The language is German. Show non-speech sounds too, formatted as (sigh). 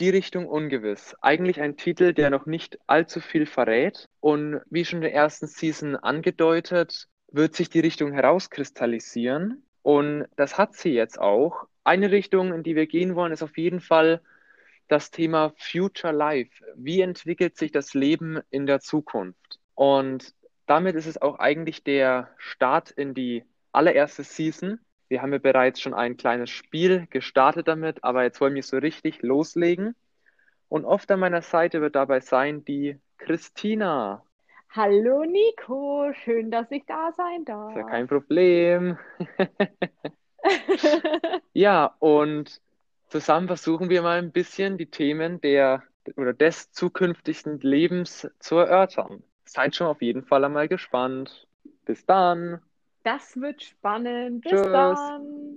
Die Richtung ungewiss. Eigentlich ein Titel, der noch nicht allzu viel verrät. Und wie schon in der ersten Season angedeutet, wird sich die Richtung herauskristallisieren. Und das hat sie jetzt auch. Eine Richtung, in die wir gehen wollen, ist auf jeden Fall das Thema Future Life. Wie entwickelt sich das Leben in der Zukunft? Und damit ist es auch eigentlich der Start in die allererste Season. Wir haben ja bereits schon ein kleines Spiel gestartet damit, aber jetzt wollen wir so richtig loslegen. Und oft an meiner Seite wird dabei sein die Christina. Hallo Nico, schön, dass ich da sein darf. Ist ja kein Problem. (laughs) ja, und zusammen versuchen wir mal ein bisschen die Themen der oder des zukünftigen Lebens zu erörtern. Seid schon auf jeden Fall einmal gespannt. Bis dann. Das wird spannend. Bis Tschüss. dann.